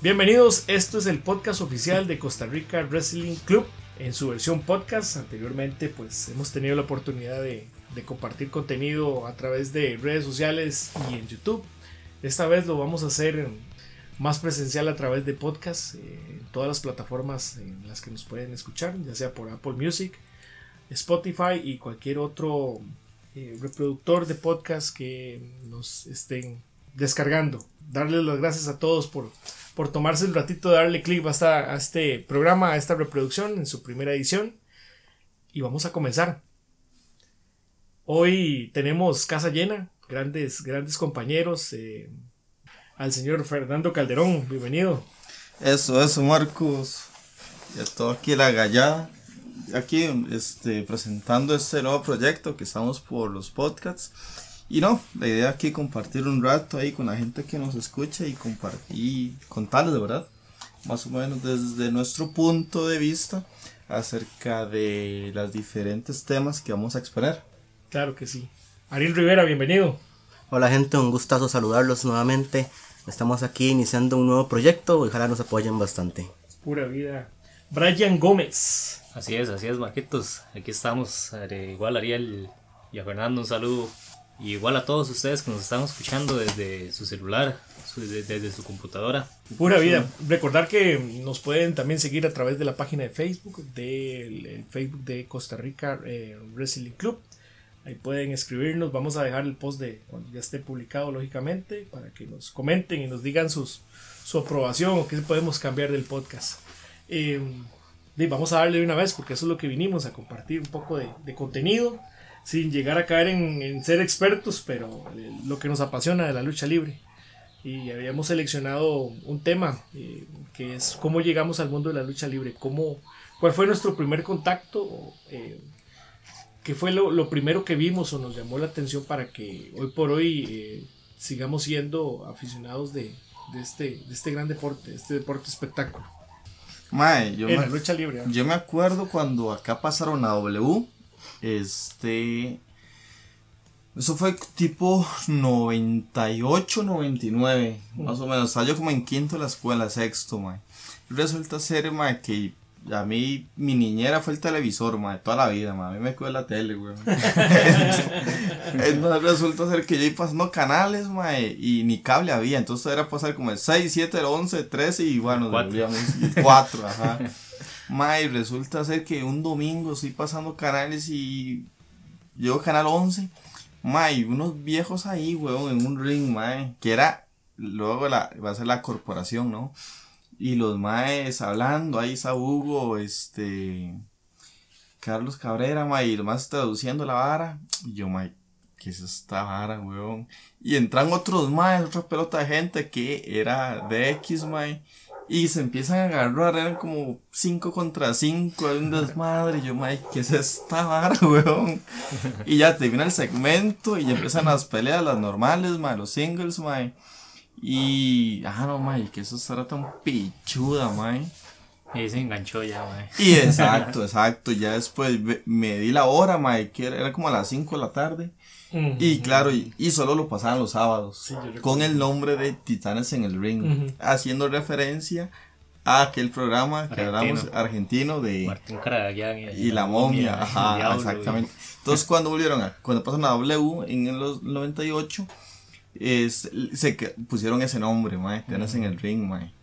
Bienvenidos, esto es el podcast oficial de Costa Rica Wrestling Club en su versión podcast. Anteriormente pues hemos tenido la oportunidad de, compartir contenido a través de redes sociales y en YouTube. Esta vez lo vamos a hacer más presencial a través de podcast eh, en todas las plataformas en las que nos pueden escuchar, ya sea por Apple Music, Spotify y cualquier otro eh, reproductor de podcast que nos estén descargando. Darles las gracias a todos por por tomarse el ratito de darle clic a, este programa, a esta reproducción en su primera edición. Y vamos a comenzar. Hoy tenemos casa llena, grandes, grandes compañeros. Eh, al señor Fernando Calderón, bienvenido. Eso, eso, Marcos. Ya estoy aquí la gallada. Aquí este, presentando este nuevo proyecto que estamos por los podcasts. Y no, la idea aquí es compartir un rato ahí con la gente que nos escucha y compartir, contarles de verdad, más o menos desde nuestro punto de vista acerca de los diferentes temas que vamos a exponer. Claro que sí. Ariel Rivera, bienvenido. Hola gente, un gustazo saludarlos nuevamente. Estamos aquí iniciando un nuevo proyecto y ojalá nos apoyen bastante. Pura vida. Brian Gómez. Así es, así es, Marquitos. Aquí estamos. Eh, igual Ariel y a Fernando un saludo igual a todos ustedes que nos están escuchando desde su celular, desde, su computadora. Pura vida. Recordar que nos pueden también seguir a través de la página de Facebook, del Facebook de Costa Rica eh, Wrestling Club. Ahí pueden escribirnos. Vamos a dejar el post de cuando ya esté publicado, lógicamente, para que nos comenten y nos digan sus, su aprobación o qué podemos cambiar del podcast. Eh, vamos a darle de una vez porque eso es lo que vinimos a compartir un poco de, de contenido sin llegar a caer en, ser expertos, pero eh, lo que nos apasiona de la lucha libre. Y habíamos seleccionado un tema eh, que es cómo llegamos al mundo de la lucha libre, cómo, cuál fue nuestro primer contacto, eh, qué fue lo, primero que vimos o nos llamó la atención para que hoy por hoy sigamos siendo aficionados de, este, de este gran deporte, este deporte espectáculo. yo, me, lucha libre, yo me acuerdo cuando acá pasaron a W este. Eso fue tipo 98, 99, más o menos. Estaba yo como en quinto de la escuela, sexto, man. Resulta ser, man, que a mí mi niñera fue el televisor, man, toda la vida, man. A mí me quedó la tele, güey. Entonces resulta ser que yo iba pasando canales, man, y ni cable había. Entonces era pasar como el 6, 7, el 11, 13 y bueno, nos volvíamos 4, ajá. Mae, resulta ser que un domingo estoy pasando canales y llego canal 11. Mae, unos viejos ahí, weón, en un ring, mae, que era, luego la, va a ser la corporación, ¿no? Y los maes hablando, ahí está Hugo, este, Carlos Cabrera, mae, y los traduciendo la vara. Y yo, mae, ¿qué es esta vara, weón? Y entran otros maes, otra pelota de gente que era de X, y se empiezan a agarrar, eran como 5 contra 5, un desmadre. Yo, Mike, ¿qué es esta vara, weón? Y ya termina el segmento y ya empiezan las peleas, las normales, mae, los singles, mae. Y, ah, no, mae, que eso estará tan pichuda, mae. Y se enganchó ya, mae. Y exacto, exacto. Ya después me di la hora, mae, que era como a las 5 de la tarde. Y claro, y, solo lo pasaban los sábados. con el nombre de Titanes en el Ring. Haciendo referencia a aquel programa que hablamos argentino de Martín y, la momia. Ajá, exactamente. Entonces cuando volvieron a, cuando pasaron a W en los 98, es, se pusieron ese nombre, mae, Titanes en el Ring, mae.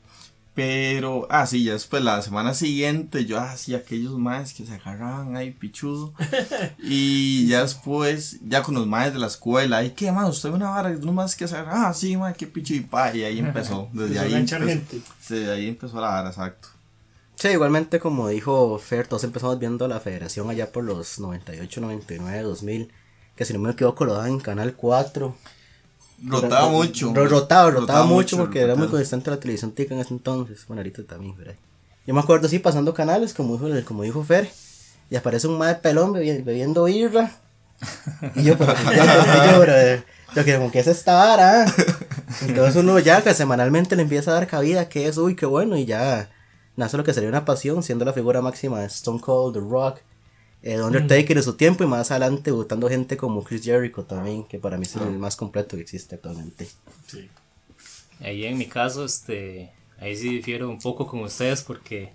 Pero, ah, sí, ya después la semana siguiente yo hacía aquellos maes que se agarraban ahí pichudo. y ya después, ya con los maes de la escuela, ¿y qué más? Usted una vara, unos más que se agarran, ah, sí, mae, qué pichu y pa. Y ahí empezó. Desde ahí. Empezó, gente. Sí, ahí empezó la vara, exacto. Sí, igualmente como dijo Fer, todos empezamos viendo la federación allá por los 98, 99, 2000, que si no me equivoco lo daban en Canal 4. Rotaba mucho. Rotaba, rotaba, mucho, porque era muy constante la televisión tica en ese entonces. Bueno, ahorita también, ¿verdad? Yo me acuerdo así pasando canales, como dijo, como dijo Fer, y aparece un de pelón bebiendo birra. Y yo, pero, yo, yo, que como que es esta vara. Entonces uno ya que semanalmente le empieza a dar cabida, que es, uy, qué bueno, y ya nace lo que sería una pasión, siendo la figura máxima de Stone Cold, The Rock, eh, Undertaker en su tiempo y más adelante votando gente como Chris Jericho también, que para mí es el más completo que existe actualmente. Sí. Ahí en mi caso, este, ahí sí difiero un poco con ustedes porque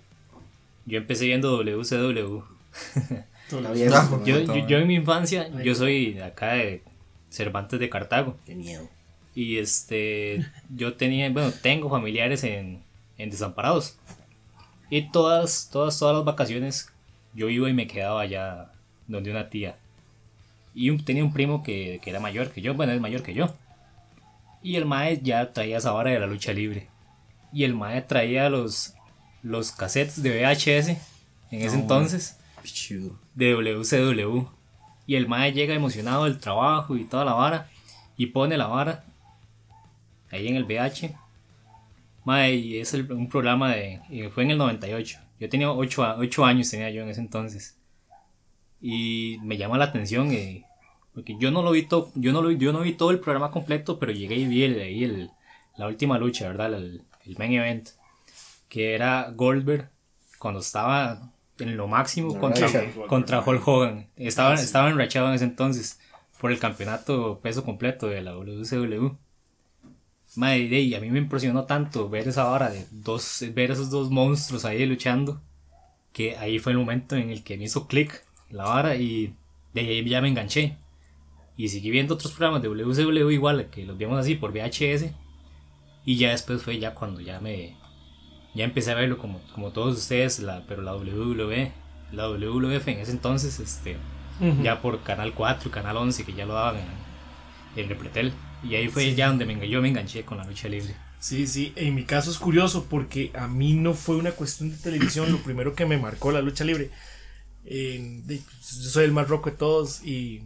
yo empecé viendo WCW. yo, yo, yo, en mi infancia, yo soy acá de Cervantes de Cartago. Qué miedo. Y este, yo tenía, bueno, tengo familiares en, en Desamparados. Y todas, todas, todas las vacaciones yo iba y me quedaba allá donde una tía. Y tenía un primo que, que, era mayor que yo, bueno, es mayor que yo. Y el mae ya traía esa vara de la lucha libre. Y el mae traía los, los cassettes de VHS en ese entonces. De WCW. Y el mae llega emocionado del trabajo y toda la vara. Y pone la vara ahí en el VH. Mae, y es un programa de. Fue en el 98. Yo tenía 8, 8 años, tenía yo en ese entonces. Y me llama la atención. Eh, porque yo no lo vi todo, yo no lo yo no vi todo el programa completo, pero llegué y vi el, la última lucha, ¿verdad? El, el main event. Que era Goldberg cuando estaba en lo máximo contra, contra Hulk Hogan. Estaba, estaba enrachado en ese entonces por el campeonato peso completo de la WCW. Madre, y a mí me impresionó tanto ver esa hora de dos, ver esos dos monstruos ahí luchando, que ahí fue el momento en el que me hizo clic la vara y de ahí ya me enganché. Y seguí viendo otros programas de WCW igual, que los vimos así por VHS. Y ya después fue ya cuando ya me, ya empecé a verlo como, como todos ustedes, la, pero la WWE, la WWF en ese entonces, este, ya por Canal 4 Canal 11, que ya lo daban en, en Repretel. Y ahí fue ya donde me, yo me enganché con la lucha libre. Sí, sí, en mi caso es curioso porque a mí no fue una cuestión de televisión lo primero que me marcó la lucha libre. yo soy el más roco de todos y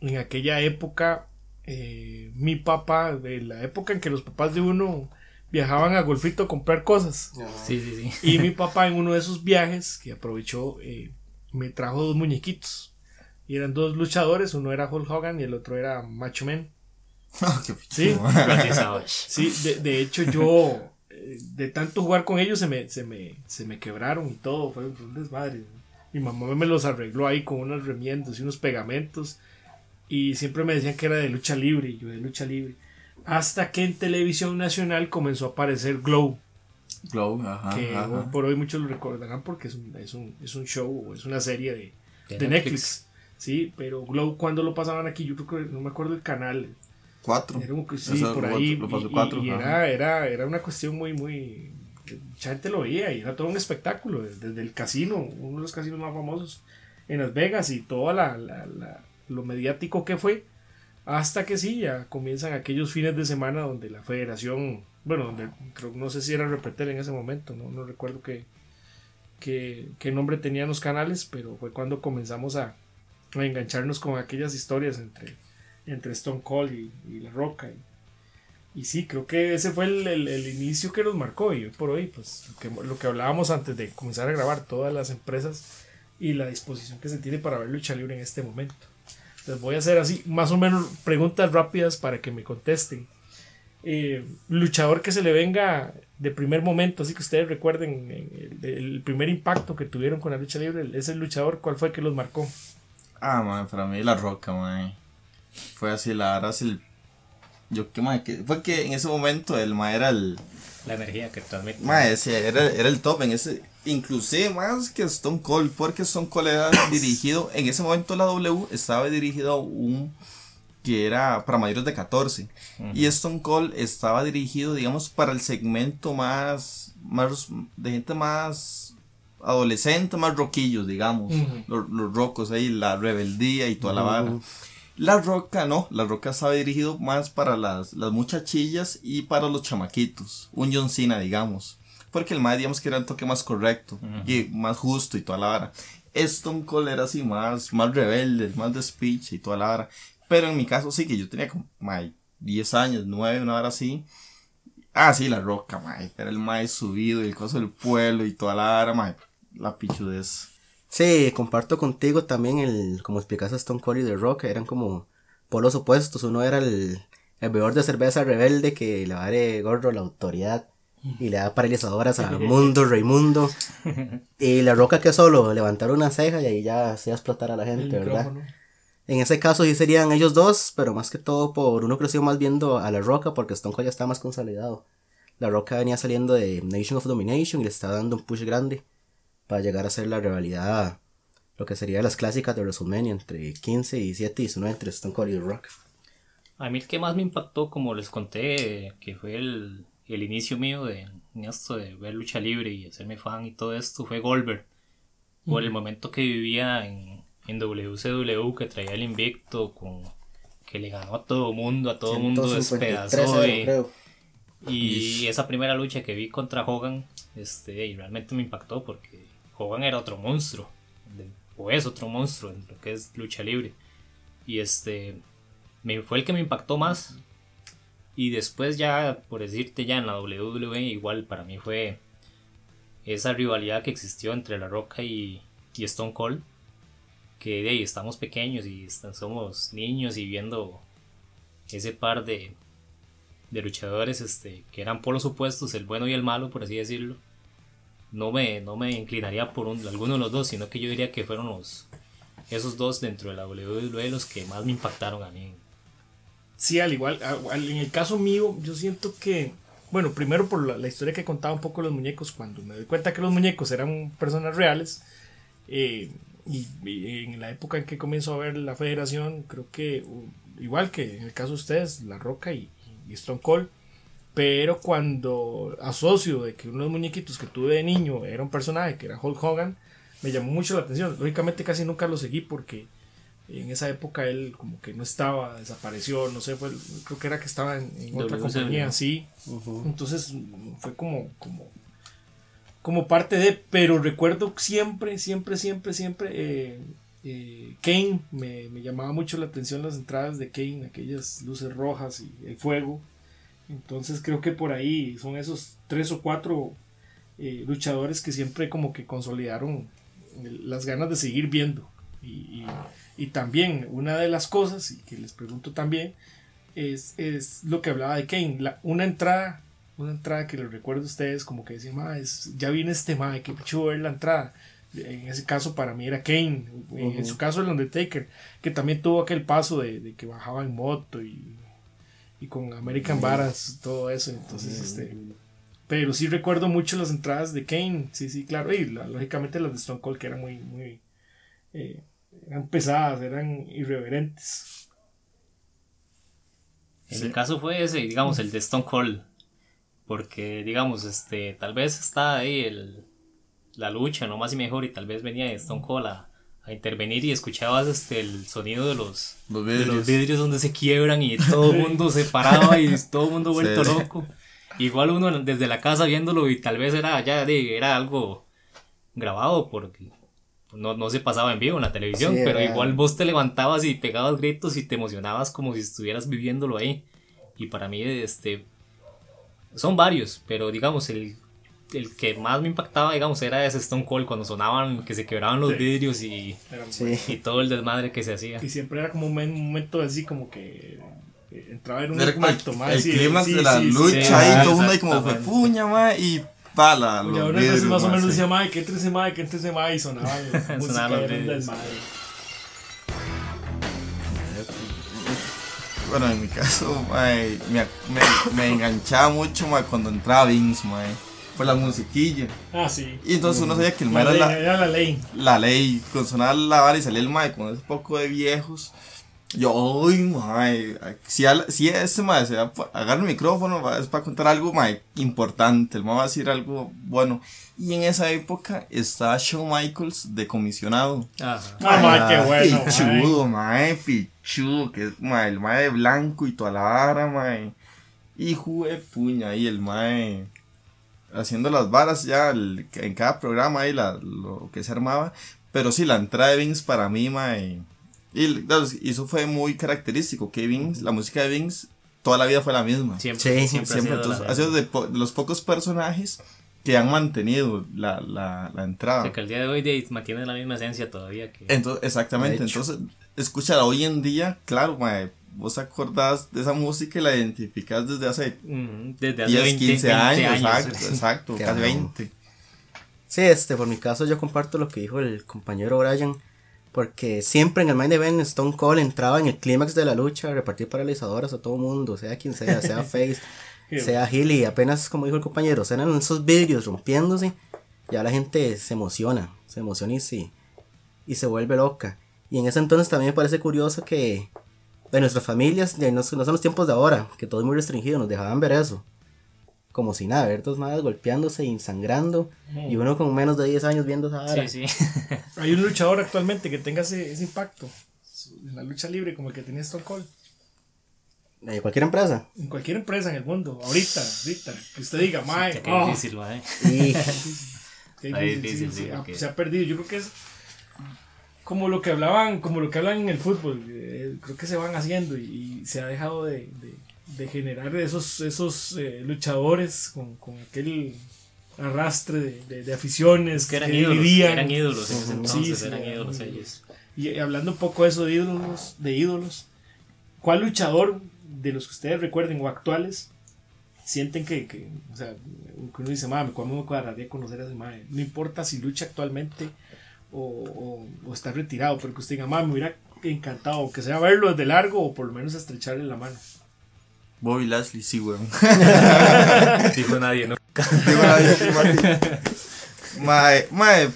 en aquella época eh, mi papá, de la época en que los papás de uno viajaban a Golfito a comprar cosas. Sí, sí, sí. Y mi papá en uno de esos viajes que aprovechó eh, me trajo dos muñequitos. Y eran dos luchadores, uno era Hulk Hogan y el otro era Macho Man. Sí, sí de, de, hecho yo eh, de tanto jugar con ellos se me, se me, se me quebraron y todo, fue, un desmadre. Mi mamá me los arregló ahí con unos remiendos y unos pegamentos y siempre me decían que era de lucha libre y yo de lucha libre hasta que en televisión nacional comenzó a aparecer Glow. Glow, ajá. Que por hoy muchos lo recordarán porque es un, es un, es un show, es una serie de, de, Netflix. Sí, pero Glow cuando lo pasaban aquí, yo creo que no me acuerdo el canal. Cuatro. Era un, sí, por ahí. Lo y, era, era, era una cuestión muy, muy. Mucha gente lo veía y era todo un espectáculo. Desde el casino, uno de los casinos más famosos en Las Vegas y todo la, la, la, lo mediático que fue hasta que sí, ya comienzan aquellos fines de semana donde la federación, bueno, donde creo, no sé si era Repetel en ese momento, no, no recuerdo qué, qué, nombre tenían los canales, pero fue cuando comenzamos a, a engancharnos con aquellas historias entre, entre Stone Cold y, La Roca. Y, sí, creo que ese fue el, el, inicio que nos marcó y por hoy, pues lo que, lo que hablábamos antes de comenzar a grabar todas las empresas y la disposición que se tiene para ver lucha libre en este momento. Les voy a hacer así, más o menos preguntas rápidas para que me contesten. Eh, luchador que se le venga de primer momento, así que ustedes recuerden el, primer impacto que tuvieron con la lucha libre, ese luchador, ¿cuál fue que los marcó? Ah, man, para mí La Roca, man. Fue así, la verdad, el... Yo, ¿qué, man, que fue que en ese momento el ma era el... La energía que transmite. Ma, ese, era, era el top en ese inclusive más que Stone Cold, porque Stone Cold era dirigido, en ese momento la W estaba dirigido a un que era para mayores de 14 y Stone Cold estaba dirigido digamos para el segmento más, más de gente más adolescente, más roquillos digamos, los, los, rocos ahí, la rebeldía y toda la vara. La Roca no, La Roca estaba dirigido más para las, las muchachillas y para los chamaquitos, un John Cena digamos. Porque el mae, digamos que era el toque más correcto y más justo y toda la vara. Stone Cold era así más, más rebelde, más de speech y toda la vara. Pero en mi caso sí, que yo tenía como 10 años, 9, una hora así. Ah, sí, la roca, mae. Era el mae subido y el coso del pueblo y toda la vara, mae. La pichudez. Sí, comparto contigo también el, como explicaste Stone Cold y The Rock, eran como polos opuestos. Uno era el, el bebedor de cerveza rebelde que le vale gorro la autoridad y le da paralizadoras a Mundo, Raimundo. y la roca que solo levantar una ceja y ahí ya se explotar a la gente, ¿verdad? En ese caso sí serían ellos dos, pero más que todo por uno creció más viendo a la roca porque Stone Cold ya está más consolidado. La Roca venía saliendo de Nation of Domination y le estaba dando un push grande para llegar a ser la rivalidad, lo que sería las clásicas de WrestleMania entre 15, 17 y 19 entre Stone Cold y The Rock. A mí el que más me impactó, como les conté, que fue el, inicio mío de esto de ver lucha libre y hacerme fan y todo esto, fue Goldberg. Por el momento que vivía en, en WCW, que traía el invicto, con, que le ganó a todo mundo, a todo mundo despedazó. Y, esa primera lucha que vi contra Hogan, este, y realmente me impactó porque Hogan era otro monstruo, o es otro monstruo en lo que es lucha libre. Y este, fue el que me impactó más. Y después ya, por decirte ya en la WWE, igual para mí fue esa rivalidad que existió entre La Roca y, Stone Cold. Que de ahí estamos pequeños y somos niños y viendo ese par de, de luchadores este, que eran polos opuestos, el bueno y el malo, por así decirlo. No me, no me inclinaría por alguno de los dos, sino que yo diría que fueron los, esos dos dentro de la WWE los que más me impactaron a mí. Sí, al igual, en el caso mío, yo siento que, bueno, primero por la, historia que contaba un poco los muñecos, cuando me doy cuenta que los muñecos eran personas reales, eh, y, en la época en que comienzo a ver la federación, creo que, igual que en el caso de ustedes, La Roca y, Stone Cold, pero cuando asocio de que uno de los muñequitos que tuve de niño era un personaje que era Hulk Hogan, me llamó mucho la atención. Lógicamente casi nunca lo seguí porque en esa época él como que no estaba, desapareció, no sé, fue, creo que era que estaba en, otra compañía, sí. Entonces fue como, como, como parte de, pero recuerdo siempre, siempre, siempre, siempre, eh, eh, Kane, me, llamaba mucho la atención las entradas de Kane, aquellas luces rojas y el fuego. Entonces creo que por ahí son esos tres o cuatro eh, luchadores que siempre como que consolidaron las ganas de seguir viendo. y y también una de las cosas, y que les pregunto también, es, es lo que hablaba de Kane. La, una entrada, una entrada que les recuerdo a ustedes, como que decían, es, ya viene este mae, que chulo ver la entrada. En ese caso para mí era Kane, en, su caso el Undertaker, que también tuvo aquel paso de, que bajaba en moto y, y con American Varas, todo eso. Entonces, este, pero sí recuerdo mucho las entradas de Kane, sí, sí, claro, y lógicamente las de Stone Cold que eran muy, muy, eh, eran pesadas, eran irreverentes. En el caso fue ese, digamos, el de Stone Cold. Porque, digamos, este, tal vez está ahí el, la lucha, no más y mejor, y tal vez venía Stone Cold a, intervenir y escuchabas este, el sonido de los, vidrios. de los vidrios donde se quiebran y todo el mundo se paraba y todo el mundo vuelto loco. Igual uno desde la casa viéndolo y tal vez era ya era algo grabado porque no, no se pasaba en vivo en la televisión, pero igual vos te levantabas y pegabas gritos y te emocionabas como si estuvieras viviéndolo ahí. Y para mí, este, son varios, pero digamos, el, el que más me impactaba, digamos, era ese Stone Cold cuando sonaban, que se quebraban los vidrios y, y todo el desmadre que se hacía. Y siempre era como un momento así como que entraba en un impacto más. El, clima de la lucha y todo el mundo ahí como puña, más y pala. Los ahora vidrios, más o menos decía, madre, que entre madre, que entre madre, y sonaba música del madre. Bueno, en mi caso, mae, me, me, me, enganchaba mucho mae, cuando entraba Vince, mae, por la musiquilla. Ah, sí. Y entonces uno sabía que el mae era, la, era la ley. La ley, con sonar la vara y salía el mae con ese poco de viejos. Yo, uy, mae, si, si este mae se va a agarrar el micrófono, es para contar algo, mae, importante, el mae va a decir algo bueno. Y en esa época estaba Shawn Michaels de comisionado. Ajá. Ah, mae, qué bueno. Pichudo, mae, pichudo, que es, mae, el mae de blanco y toda la vara, mae. Hijo de puña, ahí el mae haciendo las varas ya en cada programa ahí la, lo que se armaba. Pero sí, la entrada de Vince para mí, mae y, eso fue muy característico, que Vince, la música de Vince toda la vida fue la misma. Siempre, siempre, siempre. ha sido, de, los pocos personajes que han mantenido la, la, la entrada. O que el día de hoy mantiene la misma esencia todavía. Que... Entonces, exactamente, entonces, escúchala hoy en día, claro, mae, vos acordás de esa música y la identificás desde hace, desde hace 10, 15 años, exacto, exacto casi 20. Sí, este, por mi caso yo comparto lo que dijo el compañero Brian porque siempre en el main event Stone Cold entraba en el clímax de la lucha a repartir paralizadoras a todo mundo, sea quien sea, sea Face. sea ágil y apenas, como dijo el compañero, eran esos vidrios rompiéndose, ya la gente se emociona, se emociona y, sí, y se vuelve loca. Y en ese entonces también me parece curioso que de nuestras familias, no, no son los tiempos de ahora, que todo es muy restringido, nos dejaban ver eso. Como si nada, ver dos madres golpeándose y sangrando. Y uno con menos de 10 años viendo esa vara. Sí, sí. Hay un luchador actualmente que tenga ese, ese impacto en la lucha libre como el que tenía Stone Cold. ¿De cualquier empresa? En cualquier empresa en el mundo, ahorita, ahorita, que usted diga, mae, Qué oh, difícil, mae. Y qué difícil, difícil, sí, sí, sí, porque- se ha perdido. Yo creo que es como lo que hablaban, como lo que hablan en el fútbol. eh, creo que se van haciendo y, y se ha dejado de, de, de generar esos, esos eh, luchadores con, con aquel arrastre de, de, de aficiones Es que eran que ídolos, dividían. eran ídolos en ese entonces, sí, eran ídolos. ellos. Y eh, hablando un poco de eso de ídolos, de ídolos, ¿cuál luchador de los que ustedes recuerden o actuales sienten que, que o sea, que uno dice, mami, ¿cuándo me cuadraría conocer a ese madre? No importa si lucha actualmente o, o, o está retirado, pero que usted diga, mami, me hubiera encantado, que sea verlo desde largo o por lo menos estrecharle la mano. Bobby Lashley, sí, weón. Dijo nadie, ¿no? Digo, nadie, sí, Martín. Mae, mae,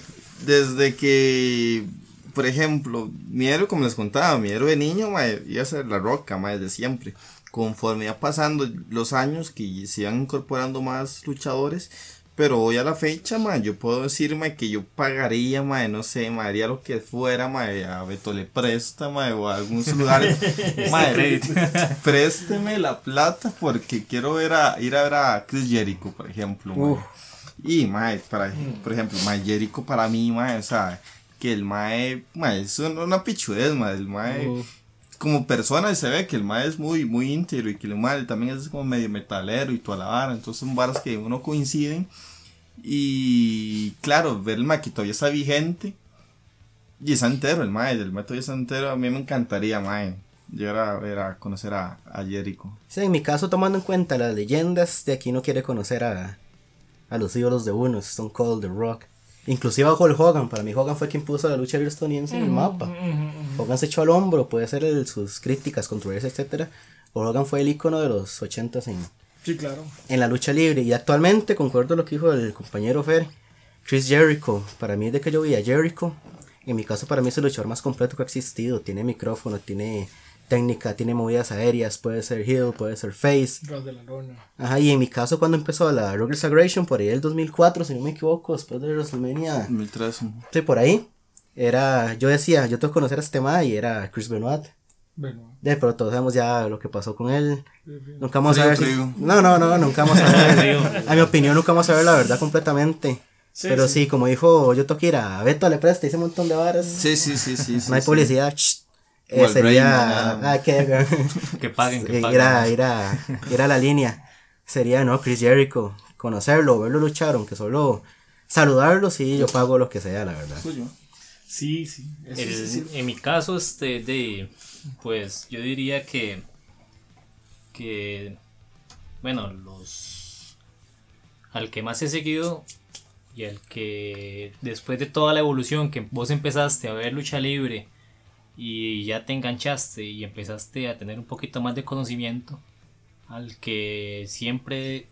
desde que, por ejemplo, mi héroe, como les contaba, mi héroe de niño, mae, iba a ser la roca, mae, desde siempre. Conforme iba pasando los años, que se iban incorporando más luchadores, pero hoy a la fecha, mae, yo puedo decir, que yo pagaría, mae, no sé, mae, haría lo que fuera, mae, a Beto le presta, o a algún lugar. mae, présteme la plata porque quiero ver a, ir a ver a Chris Jericho, por ejemplo. Y, mae, para, por ejemplo, mae, Jericho para mí, mae, o sea, que el mae, mae, es una, una pichudez, mae, el mae, Uf. Como persona se ve que el mae es muy, muy íntegro y que el mae también es como medio metalero y toda la entonces son varas que uno coinciden y, claro, ver el mae que todavía está vigente y está entero, el mae, el mae todavía está entero, a mí me encantaría, mae, llegar a ver, a conocer a, a Jericho. Sí, en mi caso, tomando en cuenta las leyendas, de aquí no quiere conocer a, a los ídolos de uno, Stone Cold, The Rock. Inclusive a Hulk Hogan, para mí Hogan fue quien puso la lucha libre estadounidense en el mapa. Hogan se echó al hombro, puede ser el- sus críticas, controversias, etcétera. Hogan fue el icono de los 80s en, Sí, claro. en la lucha libre. Y actualmente, concuerdo lo que dijo el compañero Fer, Chris Jericho, para mí de que yo vi a Jericho, en mi caso para mí es el luchador más completo que ha existido. Tiene micrófono, tiene técnica, tiene movidas aéreas, puede ser heel, puede ser face. Ras de la lona. Ajá, y en mi caso cuando empezó la Ruggles Aggression, por ahí el 2004, si no me equivoco, después de WrestleMania, 2003. sí, por ahí, era, yo decía, yo tengo que conocer a este ma y era Chris Benoit. Bueno, De, pero todos sabemos ya lo que pasó con él. Nunca vamos a Frío, ver si-. No, no, no, nunca vamos a ver. a mi opinión, nunca vamos a ver la verdad completamente. Sí, pero sí. sí. como dijo yo que ir a Beto le presta ese montón de varas. Sí, sí, sí, sí. sí no hay sí. publicidad. Eh, sería. Ah, que, Que paguen, que ir, paguen. a, ir, a, ir a la línea. Sería, ¿no? Chris Jericho. Conocerlo, verlo luchar, aunque solo saludarlo, sí, yo pago lo que sea, la verdad. Suyo. sí, sí. Eso El- sí, sí. En mi caso, este, de, pues yo diría que, que, bueno, los, al que más he seguido y al que después de toda la evolución que vos empezaste a ver lucha libre y ya te enganchaste y empezaste a tener un poquito más de conocimiento, al que siempre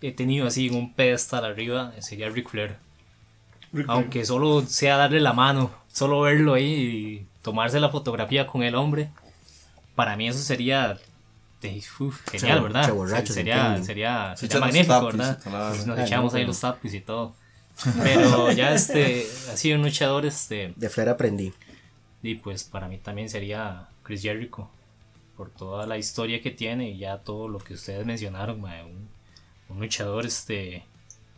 he tenido así en un pedestal arriba sería Ric Flair. Rick Aunque solo sea darle la mano, solo verlo ahí y tomarse la fotografía con el hombre, para mí eso sería de- uf, genial, ¿verdad? borracho, sería sería, Se sería magnífico, tapis ¿verdad? Nos echamos no, ahí no. los tapis y todo. Pero ya este, así un luchador, este, De Flair aprendí. Y pues para mí también sería Chris Jericho, por toda la historia que tiene y ya todo lo que ustedes mencionaron, mae, un, un luchador este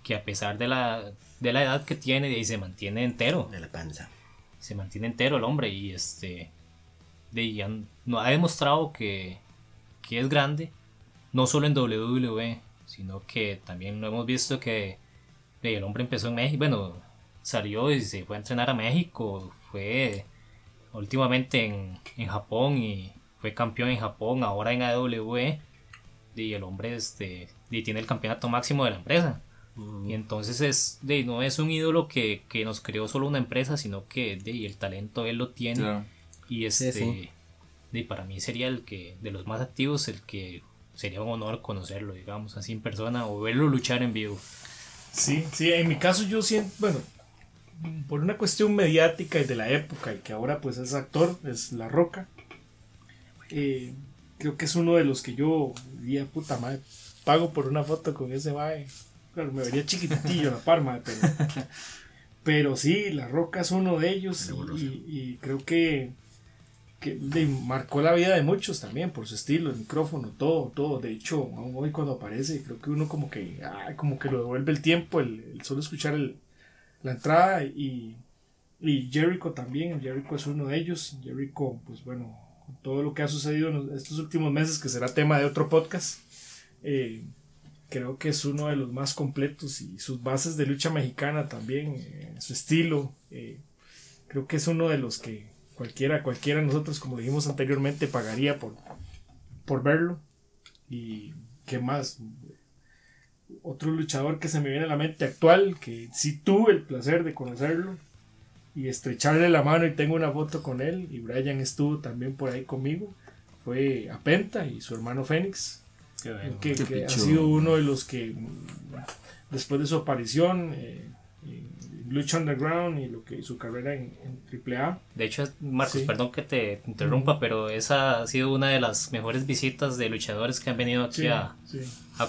que a pesar de la, de la edad que tiene y se mantiene entero, De la panza. se mantiene entero el hombre y este de ya no ha demostrado que, que es grande no solo en WWE sino que también lo hemos visto que el hombre empezó en México bueno salió y se fue a entrenar a México fue últimamente en, en Japón y fue campeón en Japón ahora en AWE y el hombre este y tiene el campeonato máximo de la empresa y entonces es de no es un ídolo que, que nos creó solo una empresa, sino que de, el talento él lo tiene. Claro. Y este sí. de, para mí sería el que, de los más activos, el que sería un honor conocerlo, digamos, así en persona o verlo luchar en vivo. Sí, sí, en mi caso yo siento, bueno, por una cuestión mediática y de la época y que ahora pues es actor, es La Roca, eh, creo que es uno de los que yo diría, puta madre, pago por una foto con ese mae. Claro, me vería chiquitillo la parma, pero, pero sí, La Roca es uno de ellos y, creo que, que marcó la vida de muchos también por su estilo, el micrófono, todo, todo. De hecho, hoy cuando aparece, creo que uno como que, como que lo devuelve el tiempo, el, solo escuchar el, la entrada y, y Jericho también, Jericho es uno de ellos. Jericho, pues bueno, con todo lo que ha sucedido en estos últimos meses, que será tema de otro podcast. Eh, creo que es uno de los más completos y sus bases de lucha mexicana también, eh, su estilo, eh, creo que es uno de los que cualquiera, cualquiera nosotros, como dijimos anteriormente, pagaría por, por verlo. Y qué más, otro luchador que se me viene a la mente actual, que sí tuve el placer de conocerlo y estrecharle la mano y tengo una foto con él, y Brian estuvo también por ahí conmigo, fue a Penta y su hermano Fénix, que, ha sido uno de los que después de su aparición eh, Lucha Underground y lo que su carrera en, AAA. De hecho, Marcos, perdón que te interrumpa, pero esa ha sido una de las mejores visitas de luchadores que han venido aquí a,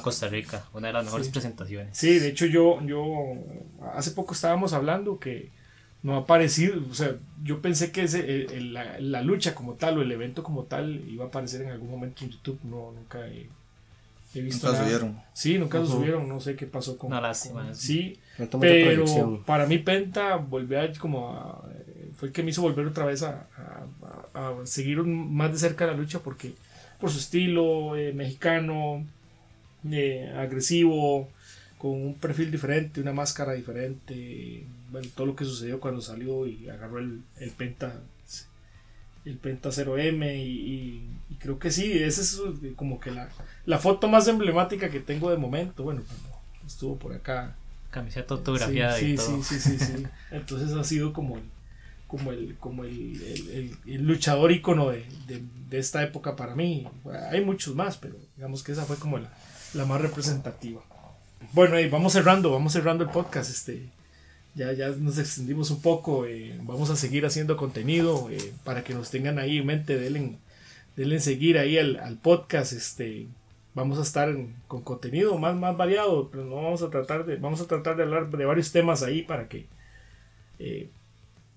Costa Rica, una de las mejores presentaciones. Sí, de hecho yo, yo hace poco estábamos hablando que no ha aparecido, o sea, yo pensé que ese, la, lucha como tal o el evento como tal iba a aparecer en algún momento en YouTube, no, nunca he He visto nunca subieron. Sí, nunca lo subieron, no sé qué pasó con... Una lástima. sí, pero para mí Penta volvió a como fue el que me hizo volver otra vez a, a, seguir más de cerca la lucha porque por su estilo eh, mexicano, eh, agresivo, con un perfil diferente, una máscara diferente, bueno, todo lo que sucedió cuando salió y agarró el, el Penta el Penta 0M y, creo que sí, esa es como que la, la, foto más emblemática que tengo de momento, bueno, estuvo por acá. Camiseta autografiada sí, y todo. Sí, sí, sí, sí, Entonces ha sido como el, como el, como el, el, luchador ícono de, de, esta época para mí. Hay muchos más, pero digamos que esa fue como la, la más representativa. Bueno, ahí vamos cerrando, vamos cerrando el podcast. Este, ya, ya nos extendimos un poco, eh, vamos a seguir haciendo contenido eh, para que nos tengan ahí en mente, denle, denle seguir ahí al, podcast, este, vamos a estar con contenido más, más variado, pero no vamos a tratar de, vamos a tratar de hablar de varios temas ahí para que eh,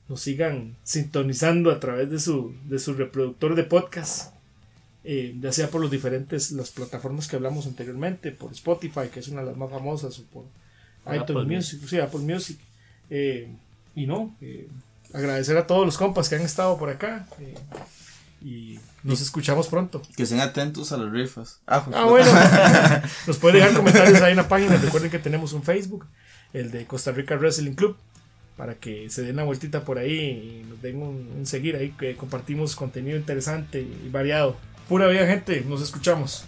nos sigan sintonizando a través de su, de su reproductor de podcast. ya sea por los diferentes las plataformas que hablamos anteriormente, por Spotify, que es una de las más famosas, o por iTunes Music, sí, Apple Music, eh, y no, eh, agradecer a todos los compas que han estado por acá. Eh, y nos escuchamos pronto. Que estén atentos a las rifas. Ah, ah bueno. nos pueden dejar comentarios ahí en la página. Recuerden que tenemos un Facebook, el de Costa Rica Wrestling Club, para que se den la vueltita por ahí y nos den un, seguir ahí, que compartimos contenido interesante y variado. Pura vida, gente. Nos escuchamos.